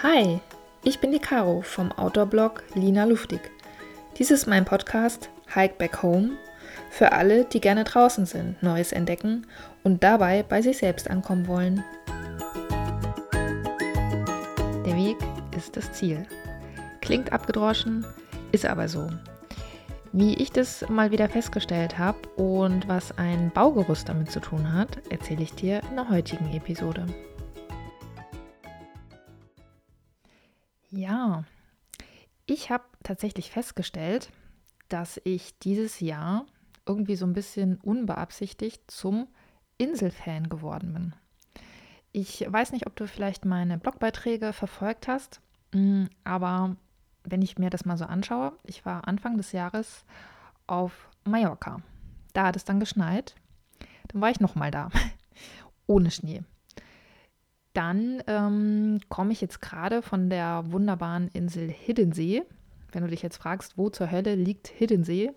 Hi, ich bin die Caro vom Outdoor-Blog Lina Luftig. Dies ist mein Podcast Hike Back Home für alle, die gerne draußen sind, Neues entdecken und dabei bei sich selbst ankommen wollen. Der Weg ist das Ziel. Klingt abgedroschen, ist aber so. Wie ich das mal wieder festgestellt habe und was ein Baugerüst damit zu tun hat, erzähle ich dir in der heutigen Episode. Ja, ich habe tatsächlich festgestellt, dass ich dieses Jahr irgendwie so ein bisschen unbeabsichtigt zum Inselfan geworden bin. Ich weiß nicht, ob du vielleicht meine Blogbeiträge verfolgt hast, mm, aber wenn ich mir das mal so anschaue, ich war Anfang des Jahres auf Mallorca. Da hat es dann geschneit. Dann war ich nochmal da, ohne Schnee. Dann ähm, komme ich jetzt gerade von der wunderbaren Insel Hiddensee. Wenn du dich jetzt fragst, wo zur Hölle liegt Hiddensee?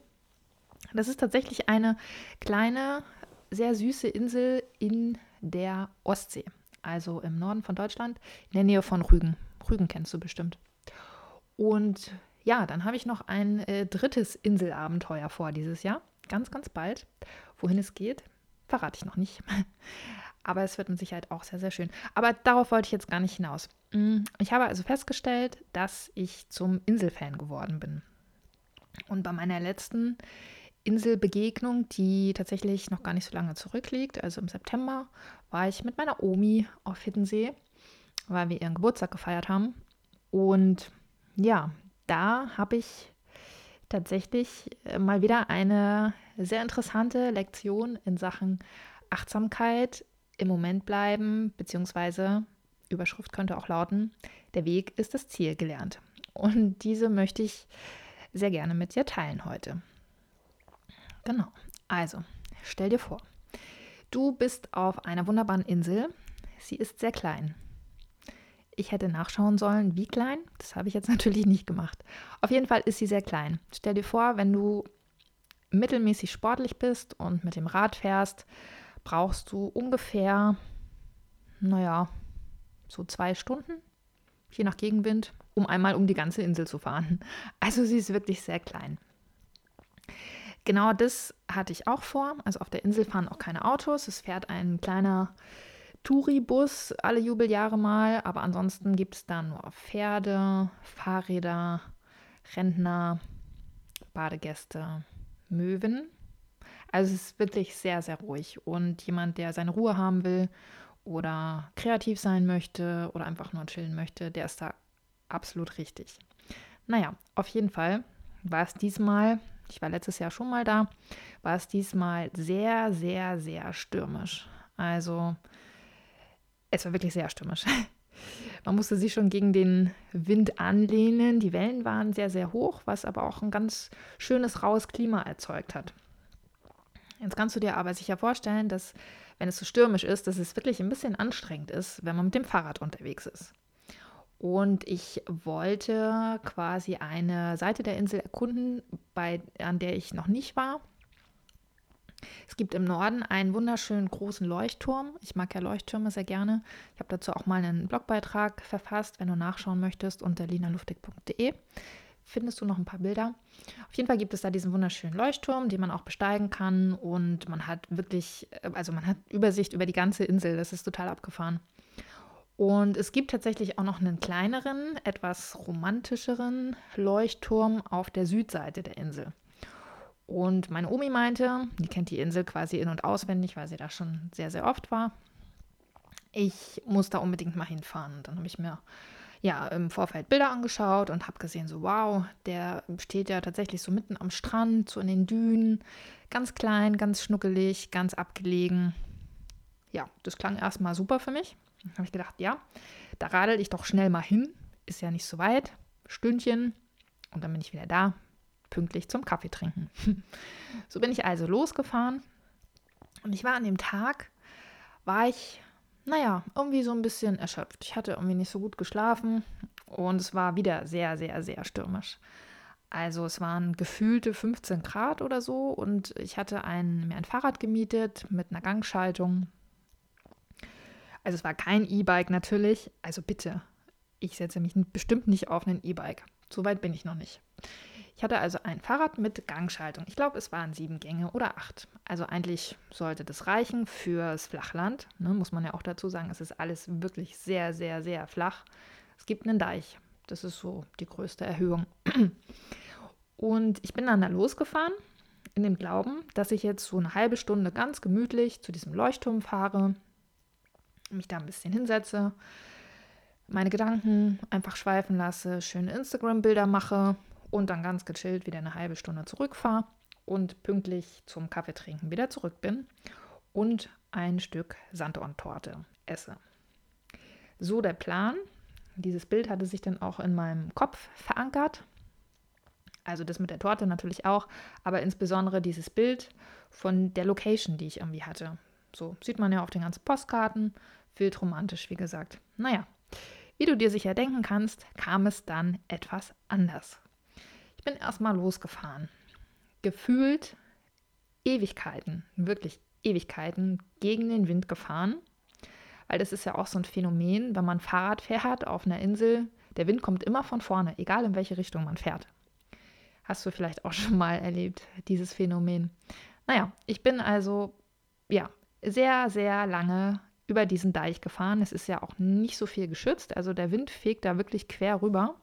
Das ist tatsächlich eine kleine, sehr süße Insel in der Ostsee, also im Norden von Deutschland, in der Nähe von Rügen. Rügen kennst du bestimmt. Und ja, dann habe ich noch ein äh, drittes Inselabenteuer vor dieses Jahr. Ganz, ganz bald. Wohin es geht, verrate ich noch nicht. Aber es wird mit Sicherheit auch sehr, sehr schön. Aber darauf wollte ich jetzt gar nicht hinaus. Mm, ich habe also festgestellt, dass ich zum Inselfan geworden bin. Und bei meiner letzten Inselbegegnung, die tatsächlich noch gar nicht so lange zurückliegt, also im September, war ich mit meiner Omi auf Hiddensee, weil wir ihren Geburtstag gefeiert haben. Und ja, da habe ich tatsächlich äh, mal wieder eine sehr interessante Lektion in Sachen Achtsamkeit, im Moment bleiben, beziehungsweise Überschrift könnte auch lauten, der Weg ist das Ziel gelernt. Und diese möchte ich sehr gerne mit dir teilen heute. Genau, also stell dir vor, du bist auf einer wunderbaren Insel. Sie ist sehr klein. Ich hätte nachschauen sollen, wie klein. Das habe ich jetzt natürlich nicht gemacht. Auf jeden Fall ist sie sehr klein. Stell dir vor, wenn du mittelmäßig sportlich bist und mit dem Rad fährst, brauchst du ungefähr, naja, so zwei Stunden, je nach Gegenwind, um einmal um die ganze Insel zu fahren. Also sie ist wirklich sehr klein. Genau das hatte ich auch vor. Also auf der Insel fahren auch keine Autos. Es fährt ein kleiner Touribus alle Jubeljahre mal, aber ansonsten gibt es da nur Pferde, Fahrräder, Rentner, Badegäste, Möwen. Also es ist wirklich sehr, sehr ruhig. Und jemand, der seine Ruhe haben will oder kreativ sein möchte oder einfach nur chillen möchte, der ist da absolut richtig. Naja, auf jeden Fall war es diesmal, ich war letztes Jahr schon mal da, war es diesmal sehr, sehr, sehr stürmisch. Also es war wirklich sehr stürmisch. Man musste sich schon gegen den Wind anlehnen. Die Wellen waren sehr, sehr hoch, was aber auch ein ganz schönes, raues Klima erzeugt hat. Jetzt kannst du dir aber sicher vorstellen, dass, wenn es so stürmisch ist, dass es wirklich ein bisschen anstrengend ist, wenn man mit dem Fahrrad unterwegs ist. Und ich wollte quasi eine Seite der Insel erkunden, bei, an der ich noch nicht war. Es gibt im Norden einen wunderschönen großen Leuchtturm. Ich mag ja Leuchttürme sehr gerne. Ich habe dazu auch mal einen Blogbeitrag verfasst, wenn du nachschauen möchtest, unter linaluftig.de findest du noch ein paar Bilder. Auf jeden Fall gibt es da diesen wunderschönen Leuchtturm, den man auch besteigen kann und man hat wirklich, also man hat Übersicht über die ganze Insel. Das ist total abgefahren. Und es gibt tatsächlich auch noch einen kleineren, etwas romantischeren Leuchtturm auf der Südseite der Insel. Und meine Omi meinte, die kennt die Insel quasi in- und auswendig, weil sie da schon sehr, sehr oft war. Ich muss da unbedingt mal hinfahren. Und dann habe ich mir ja im Vorfeld Bilder angeschaut und habe gesehen, so wow, der steht ja tatsächlich so mitten am Strand, so in den Dünen, ganz klein, ganz schnuckelig, ganz abgelegen. Ja, das klang erstmal super für mich. Dann habe ich gedacht, ja, da radel ich doch schnell mal hin. Ist ja nicht so weit. Stündchen. Und dann bin ich wieder da, pünktlich zum Kaffee trinken. so bin ich also losgefahren und ich war an dem Tag, war ich, naja, irgendwie so ein bisschen erschöpft. Ich hatte irgendwie nicht so gut geschlafen und es war wieder sehr, sehr, sehr stürmisch. Also es waren gefühlte 15 Grad oder so und ich hatte ein, mir ein Fahrrad gemietet mit einer Gangschaltung. Also es war kein E-Bike natürlich. Also bitte, ich setze mich bestimmt nicht auf ein E-Bike. So weit bin ich noch nicht. Ich hatte also ein Fahrrad mit Gangschaltung. Ich glaube, es waren sieben Gänge oder acht. Also eigentlich sollte das reichen fürs Flachland. Ne, muss man ja auch dazu sagen, es ist alles wirklich sehr, sehr, sehr flach. Es gibt einen Deich. Das ist so die größte Erhöhung. Und ich bin dann da losgefahren in dem Glauben, dass ich jetzt so eine halbe Stunde ganz gemütlich zu diesem Leuchtturm fahre, mich da ein bisschen hinsetze, meine Gedanken einfach schweifen lasse, schöne Instagram-Bilder mache und dann ganz gechillt wieder eine halbe Stunde zurückfahre und pünktlich zum Kaffeetrinken wieder zurück bin und ein Stück Sanddorntorte esse. So der Plan. Dieses Bild hatte sich dann auch in meinem Kopf verankert. Also das mit der Torte natürlich auch, aber insbesondere dieses Bild von der Location, die ich irgendwie hatte. So sieht man ja auf den ganzen Postkarten. Wild romantisch, wie gesagt. Naja, wie du dir sicher denken kannst, kam es dann etwas anders. Ich bin erstmal losgefahren. Gefühlt Ewigkeiten, wirklich Ewigkeiten gegen den Wind gefahren. Weil das ist ja auch so ein Phänomen, wenn man Fahrrad fährt auf einer Insel, der Wind kommt immer von vorne, egal in welche Richtung man fährt. Hast du vielleicht auch schon mal erlebt, dieses Phänomen. Naja, ich bin also ja sehr, sehr lange über diesen Deich gefahren. Es ist ja auch nicht so viel geschützt, also der Wind fegt da wirklich quer rüber.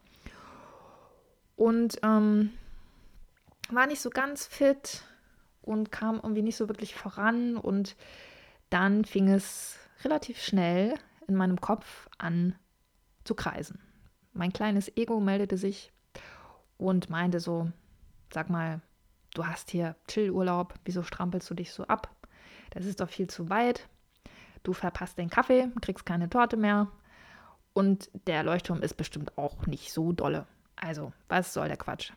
Und ähm, war nicht so ganz fit und kam irgendwie nicht so wirklich voran. Und dann fing es relativ schnell in meinem Kopf an zu kreisen. Mein kleines Ego meldete sich und meinte so, sag mal, du hast hier Chillurlaub, wieso strampelst du dich so ab? Das ist doch viel zu weit. Du verpasst den Kaffee, kriegst keine Torte mehr und der Leuchtturm ist bestimmt auch nicht so dolle. Also, was soll der Quatsch?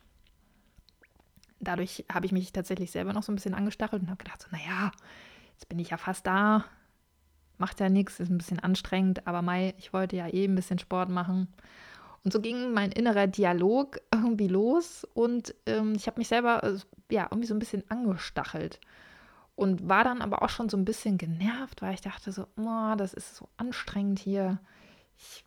Dadurch habe ich mich tatsächlich selber noch so ein bisschen angestachelt und habe gedacht, so, naja, jetzt bin ich ja fast da, macht ja nichts, ist ein bisschen anstrengend, aber Mai, ich wollte ja eh ein bisschen Sport machen. Und so ging mein innerer Dialog irgendwie los und ähm, ich habe mich selber äh, ja irgendwie so ein bisschen angestachelt und war dann aber auch schon so ein bisschen genervt, weil ich dachte so, oh, das ist so anstrengend hier. Ich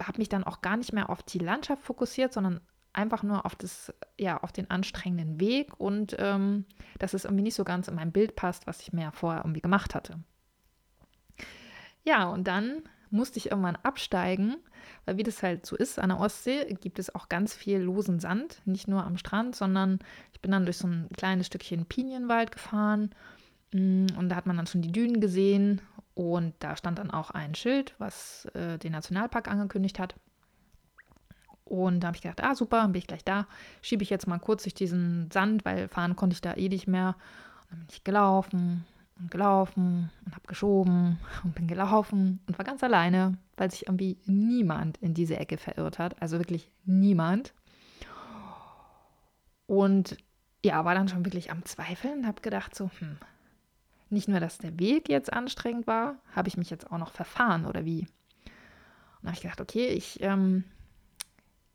habe mich dann auch gar nicht mehr auf die Landschaft fokussiert, sondern einfach nur auf das, ja, auf den anstrengenden Weg und ähm, dass es irgendwie nicht so ganz in mein Bild passt, was ich mir vorher irgendwie gemacht hatte. Ja, und dann musste ich irgendwann absteigen, weil wie das halt so ist, an der Ostsee gibt es auch ganz viel losen Sand, nicht nur am Strand, sondern ich bin dann durch so ein kleines Stückchen Pinienwald gefahren und da hat man dann schon die Dünen gesehen und da stand dann auch ein Schild, was äh, den Nationalpark angekündigt hat. Und da habe ich gedacht, ah super, dann bin ich gleich da, schiebe ich jetzt mal kurz durch diesen Sand, weil fahren konnte ich da eh nicht mehr. Und dann bin ich gelaufen und gelaufen und habe geschoben und bin gelaufen und war ganz alleine, weil sich irgendwie niemand in diese Ecke verirrt hat. Also wirklich niemand. Und ja, war dann schon wirklich am Zweifeln und habe gedacht so, hm, nicht nur, dass der Weg jetzt anstrengend war, habe ich mich jetzt auch noch verfahren oder wie? Und habe ich gedacht, okay, ich ähm,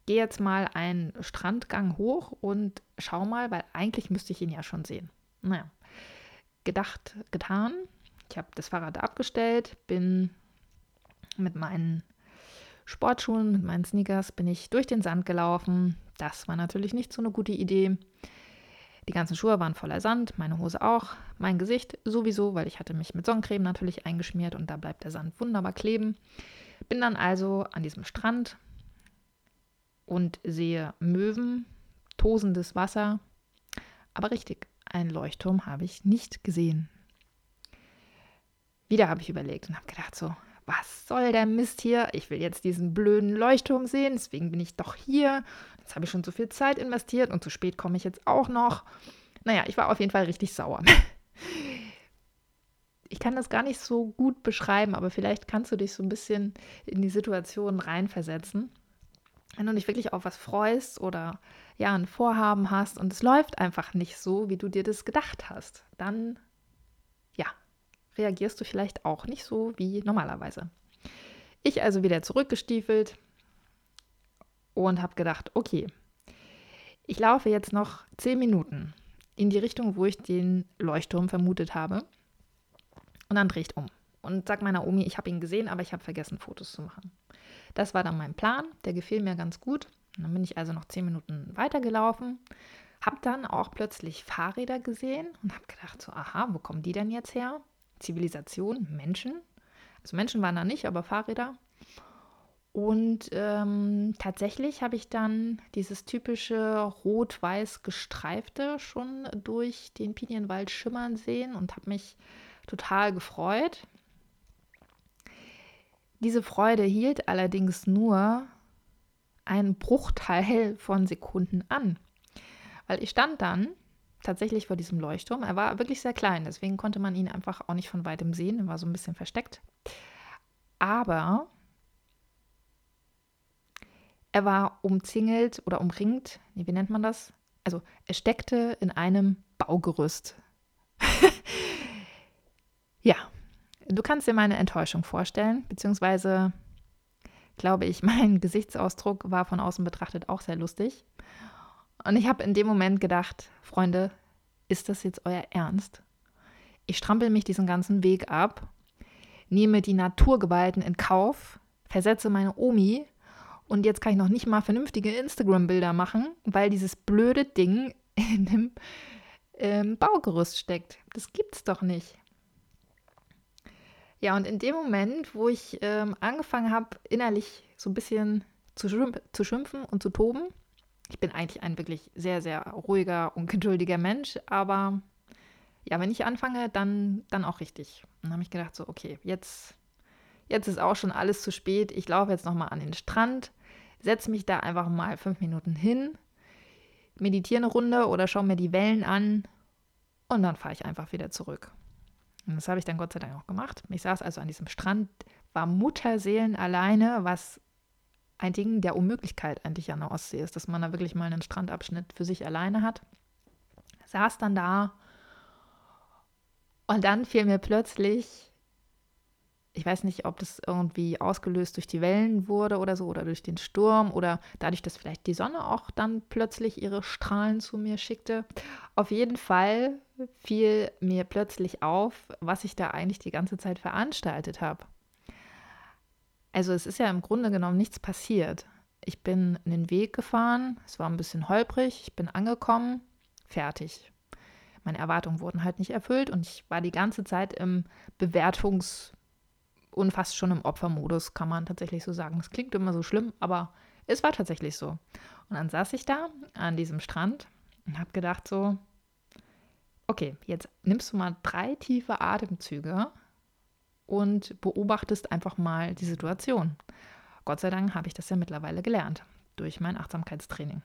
gehe jetzt mal einen Strandgang hoch und schau mal, weil eigentlich müsste ich ihn ja schon sehen. Naja, gedacht, getan. Ich habe das Fahrrad abgestellt, bin mit meinen Sportschuhen, mit meinen Sneakers, bin ich durch den Sand gelaufen. Das war natürlich nicht so eine gute Idee. Die ganzen Schuhe waren voller Sand, meine Hose auch, mein Gesicht sowieso, weil ich hatte mich mit Sonnencreme natürlich eingeschmiert und da bleibt der Sand wunderbar kleben. Bin dann also an diesem Strand und sehe Möwen, tosendes Wasser, aber richtig, einen Leuchtturm habe ich nicht gesehen. Wieder habe ich überlegt und habe gedacht so, was soll der Mist hier? Ich will jetzt diesen blöden Leuchtturm sehen, deswegen bin ich doch hier. Jetzt habe ich schon so viel Zeit investiert und zu spät komme ich jetzt auch noch. Naja, ich war auf jeden Fall richtig sauer. Ich kann das gar nicht so gut beschreiben, aber vielleicht kannst du dich so ein bisschen in die Situation reinversetzen. Wenn du dich wirklich auf was freust oder ja, ein Vorhaben hast und es läuft einfach nicht so, wie du dir das gedacht hast, dann ja, reagierst du vielleicht auch nicht so wie normalerweise. Ich also wieder zurückgestiefelt und habe gedacht, okay, ich laufe jetzt noch zehn Minuten in die Richtung, wo ich den Leuchtturm vermutet habe. Und dann drehe ich um und sag meiner Omi, ich habe ihn gesehen, aber ich habe vergessen, Fotos zu machen. Das war dann mein Plan, der gefiel mir ganz gut. Und dann bin ich also noch zehn Minuten weitergelaufen, habe dann auch plötzlich Fahrräder gesehen und habe gedacht, so, aha, wo kommen die denn jetzt her? Zivilisation, Menschen. Also Menschen waren da nicht, aber Fahrräder. Und ähm, tatsächlich habe ich dann dieses typische rot-weiß gestreifte schon durch den Pinienwald schimmern sehen und habe mich total gefreut. Diese Freude hielt allerdings nur einen Bruchteil von Sekunden an, weil ich stand dann tatsächlich vor diesem Leuchtturm. Er war wirklich sehr klein, deswegen konnte man ihn einfach auch nicht von weitem sehen. Er war so ein bisschen versteckt. Aber er war umzingelt oder umringt, wie nennt man das? Also er steckte in einem Baugerüst. ja, du kannst dir meine Enttäuschung vorstellen, beziehungsweise glaube ich, mein Gesichtsausdruck war von außen betrachtet auch sehr lustig. Und ich habe in dem Moment gedacht, Freunde, ist das jetzt euer Ernst? Ich strampel mich diesen ganzen Weg ab, nehme die Naturgewalten in Kauf, versetze meine Omi und jetzt kann ich noch nicht mal vernünftige Instagram-Bilder machen, weil dieses blöde Ding in dem ähm, Baugerüst steckt. Das gibt's doch nicht. Ja, und in dem Moment, wo ich ähm, angefangen habe, innerlich so ein bisschen zu, schimpf zu schimpfen und zu toben, ich bin eigentlich ein wirklich sehr, sehr ruhiger und geduldiger Mensch, aber ja, wenn ich anfange, dann, dann auch richtig. Dann habe ich gedacht, so, okay, jetzt, jetzt ist auch schon alles zu spät. Ich laufe jetzt nochmal an den Strand, setze mich da einfach mal fünf Minuten hin, meditiere eine Runde oder schaue mir die Wellen an und dann fahre ich einfach wieder zurück. Und das habe ich dann Gott sei Dank auch gemacht. Ich saß also an diesem Strand, war Mutterseelen alleine, was ein Ding der Unmöglichkeit eigentlich an der Ostsee ist, dass man da wirklich mal einen Strandabschnitt für sich alleine hat. Saß dann da und dann fiel mir plötzlich ich weiß nicht, ob das irgendwie ausgelöst durch die Wellen wurde oder so oder durch den Sturm oder dadurch, dass vielleicht die Sonne auch dann plötzlich ihre Strahlen zu mir schickte. Auf jeden Fall fiel mir plötzlich auf, was ich da eigentlich die ganze Zeit veranstaltet habe. Also es ist ja im Grunde genommen nichts passiert. Ich bin in den Weg gefahren, es war ein bisschen holprig, ich bin angekommen, fertig. Meine Erwartungen wurden halt nicht erfüllt und ich war die ganze Zeit im Bewertungs- und fast schon im Opfermodus, kann man tatsächlich so sagen. Das klingt immer so schlimm, aber es war tatsächlich so. Und dann saß ich da an diesem Strand und habe gedacht so, okay, jetzt nimmst du mal drei tiefe Atemzüge und beobachtest einfach mal die Situation. Gott sei Dank habe ich das ja mittlerweile gelernt durch mein Achtsamkeitstraining.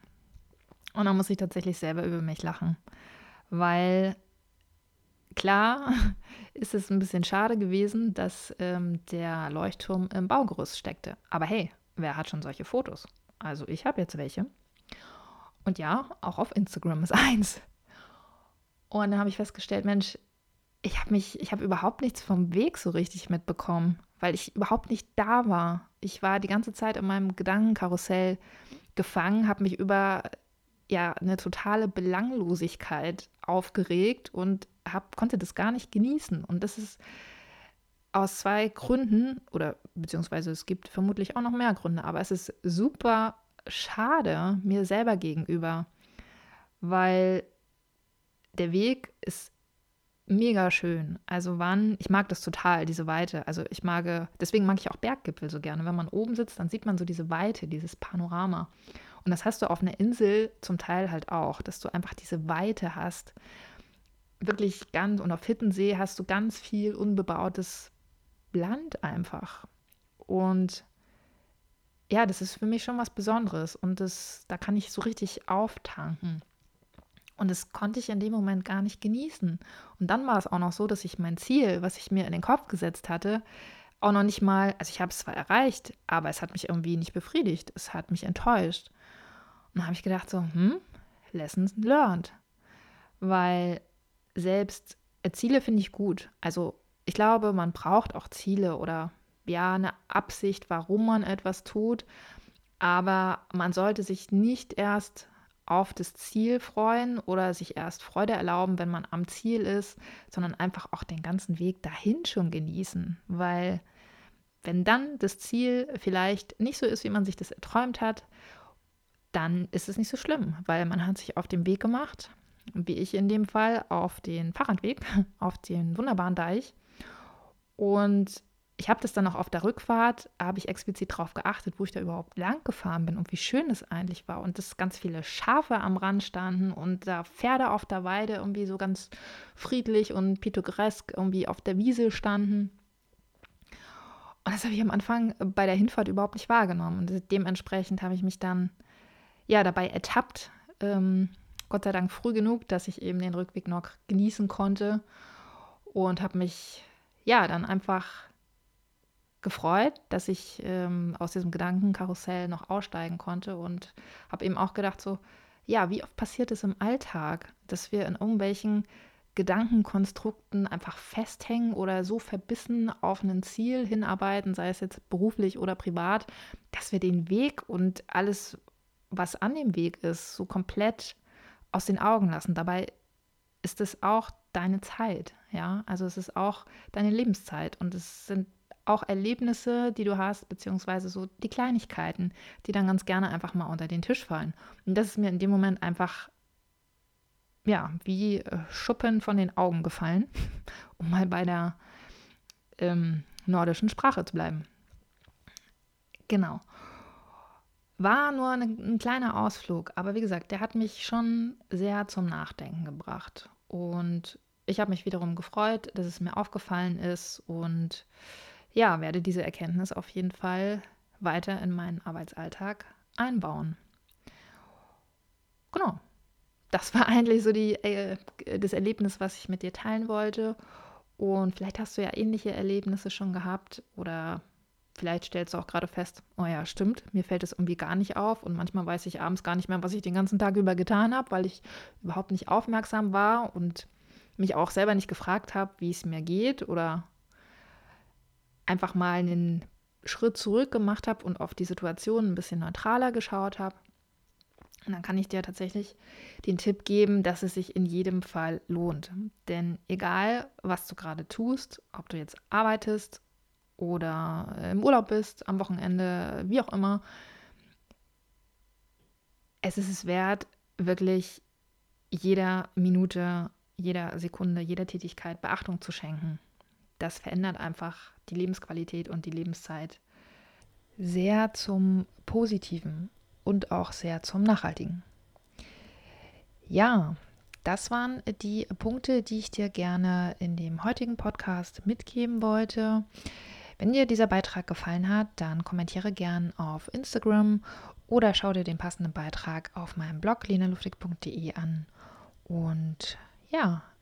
Und dann muss ich tatsächlich selber über mich lachen, weil Klar ist es ein bisschen schade gewesen, dass ähm, der Leuchtturm im Baugerüst steckte. Aber hey, wer hat schon solche Fotos? Also ich habe jetzt welche. Und ja, auch auf Instagram ist eins. Und dann habe ich festgestellt, Mensch, ich habe mich, ich habe überhaupt nichts vom Weg so richtig mitbekommen, weil ich überhaupt nicht da war. Ich war die ganze Zeit in meinem Gedankenkarussell gefangen, habe mich über ja eine totale Belanglosigkeit aufgeregt und hab, konnte das gar nicht genießen. Und das ist aus zwei Gründen, oder beziehungsweise es gibt vermutlich auch noch mehr Gründe, aber es ist super schade mir selber gegenüber, weil der Weg ist mega schön. Also wann, ich mag das total, diese Weite. Also ich mag, deswegen mag ich auch Berggipfel so gerne. Wenn man oben sitzt, dann sieht man so diese Weite, dieses Panorama. Und das hast du auf einer Insel zum Teil halt auch, dass du einfach diese Weite hast. Wirklich ganz, und auf Hittensee hast du ganz viel unbebautes Land einfach. Und ja, das ist für mich schon was Besonderes und das, da kann ich so richtig auftanken. Und das konnte ich in dem Moment gar nicht genießen. Und dann war es auch noch so, dass ich mein Ziel, was ich mir in den Kopf gesetzt hatte, auch noch nicht mal, also ich habe es zwar erreicht, aber es hat mich irgendwie nicht befriedigt. Es hat mich enttäuscht. Und dann habe ich gedacht, so, hm, Lessons learned. Weil selbst äh, Ziele finde ich gut. Also ich glaube, man braucht auch Ziele oder ja, eine Absicht, warum man etwas tut. Aber man sollte sich nicht erst auf das Ziel freuen oder sich erst Freude erlauben, wenn man am Ziel ist, sondern einfach auch den ganzen Weg dahin schon genießen, weil wenn dann das Ziel vielleicht nicht so ist, wie man sich das erträumt hat, dann ist es nicht so schlimm, weil man hat sich auf den Weg gemacht, wie ich in dem Fall, auf den Fahrradweg, auf den wunderbaren Deich. Und ich habe das dann auch auf der Rückfahrt, habe ich explizit darauf geachtet, wo ich da überhaupt lang gefahren bin und wie schön es eigentlich war. Und dass ganz viele Schafe am Rand standen und da Pferde auf der Weide irgendwie so ganz friedlich und pittoresk irgendwie auf der Wiese standen. Und das habe ich am Anfang bei der Hinfahrt überhaupt nicht wahrgenommen. Und dementsprechend habe ich mich dann ja dabei ertappt, ähm, Gott sei Dank früh genug, dass ich eben den Rückweg noch genießen konnte und habe mich ja dann einfach gefreut, dass ich ähm, aus diesem Gedankenkarussell noch aussteigen konnte und habe eben auch gedacht, so, ja, wie oft passiert es im Alltag, dass wir in irgendwelchen Gedankenkonstrukten einfach festhängen oder so verbissen auf ein Ziel hinarbeiten, sei es jetzt beruflich oder privat, dass wir den Weg und alles, was an dem Weg ist, so komplett aus den Augen lassen. Dabei ist es auch deine Zeit, ja, also es ist auch deine Lebenszeit und es sind auch Erlebnisse, die du hast, beziehungsweise so die Kleinigkeiten, die dann ganz gerne einfach mal unter den Tisch fallen. Und das ist mir in dem Moment einfach, ja, wie äh, Schuppen von den Augen gefallen, um mal bei der ähm, nordischen Sprache zu bleiben. Genau. War nur eine, ein kleiner Ausflug, aber wie gesagt, der hat mich schon sehr zum Nachdenken gebracht. Und ich habe mich wiederum gefreut, dass es mir aufgefallen ist und ja, werde diese Erkenntnis auf jeden Fall weiter in meinen Arbeitsalltag einbauen. Genau. Das war eigentlich so die, äh, das Erlebnis, was ich mit dir teilen wollte. Und vielleicht hast du ja ähnliche Erlebnisse schon gehabt oder vielleicht stellst du auch gerade fest, oh ja, stimmt, mir fällt es irgendwie gar nicht auf und manchmal weiß ich abends gar nicht mehr, was ich den ganzen Tag über getan habe, weil ich überhaupt nicht aufmerksam war und mich auch selber nicht gefragt habe, wie es mir geht oder einfach mal einen Schritt zurück gemacht habe und auf die Situation ein bisschen neutraler geschaut habe. Und dann kann ich dir tatsächlich den Tipp geben, dass es sich in jedem Fall lohnt. Denn egal, was du gerade tust, ob du jetzt arbeitest oder im Urlaub bist, am Wochenende, wie auch immer, es ist es wert, wirklich jeder Minute, jeder Sekunde, jeder Tätigkeit Beachtung zu schenken. Das verändert einfach die Lebensqualität und die Lebenszeit sehr zum Positiven und auch sehr zum Nachhaltigen. Ja, das waren die Punkte, die ich dir gerne in dem heutigen Podcast mitgeben wollte. Wenn dir dieser Beitrag gefallen hat, dann kommentiere gern auf Instagram oder schau dir den passenden Beitrag auf meinem Blog lenaluftig.de an. Und ja,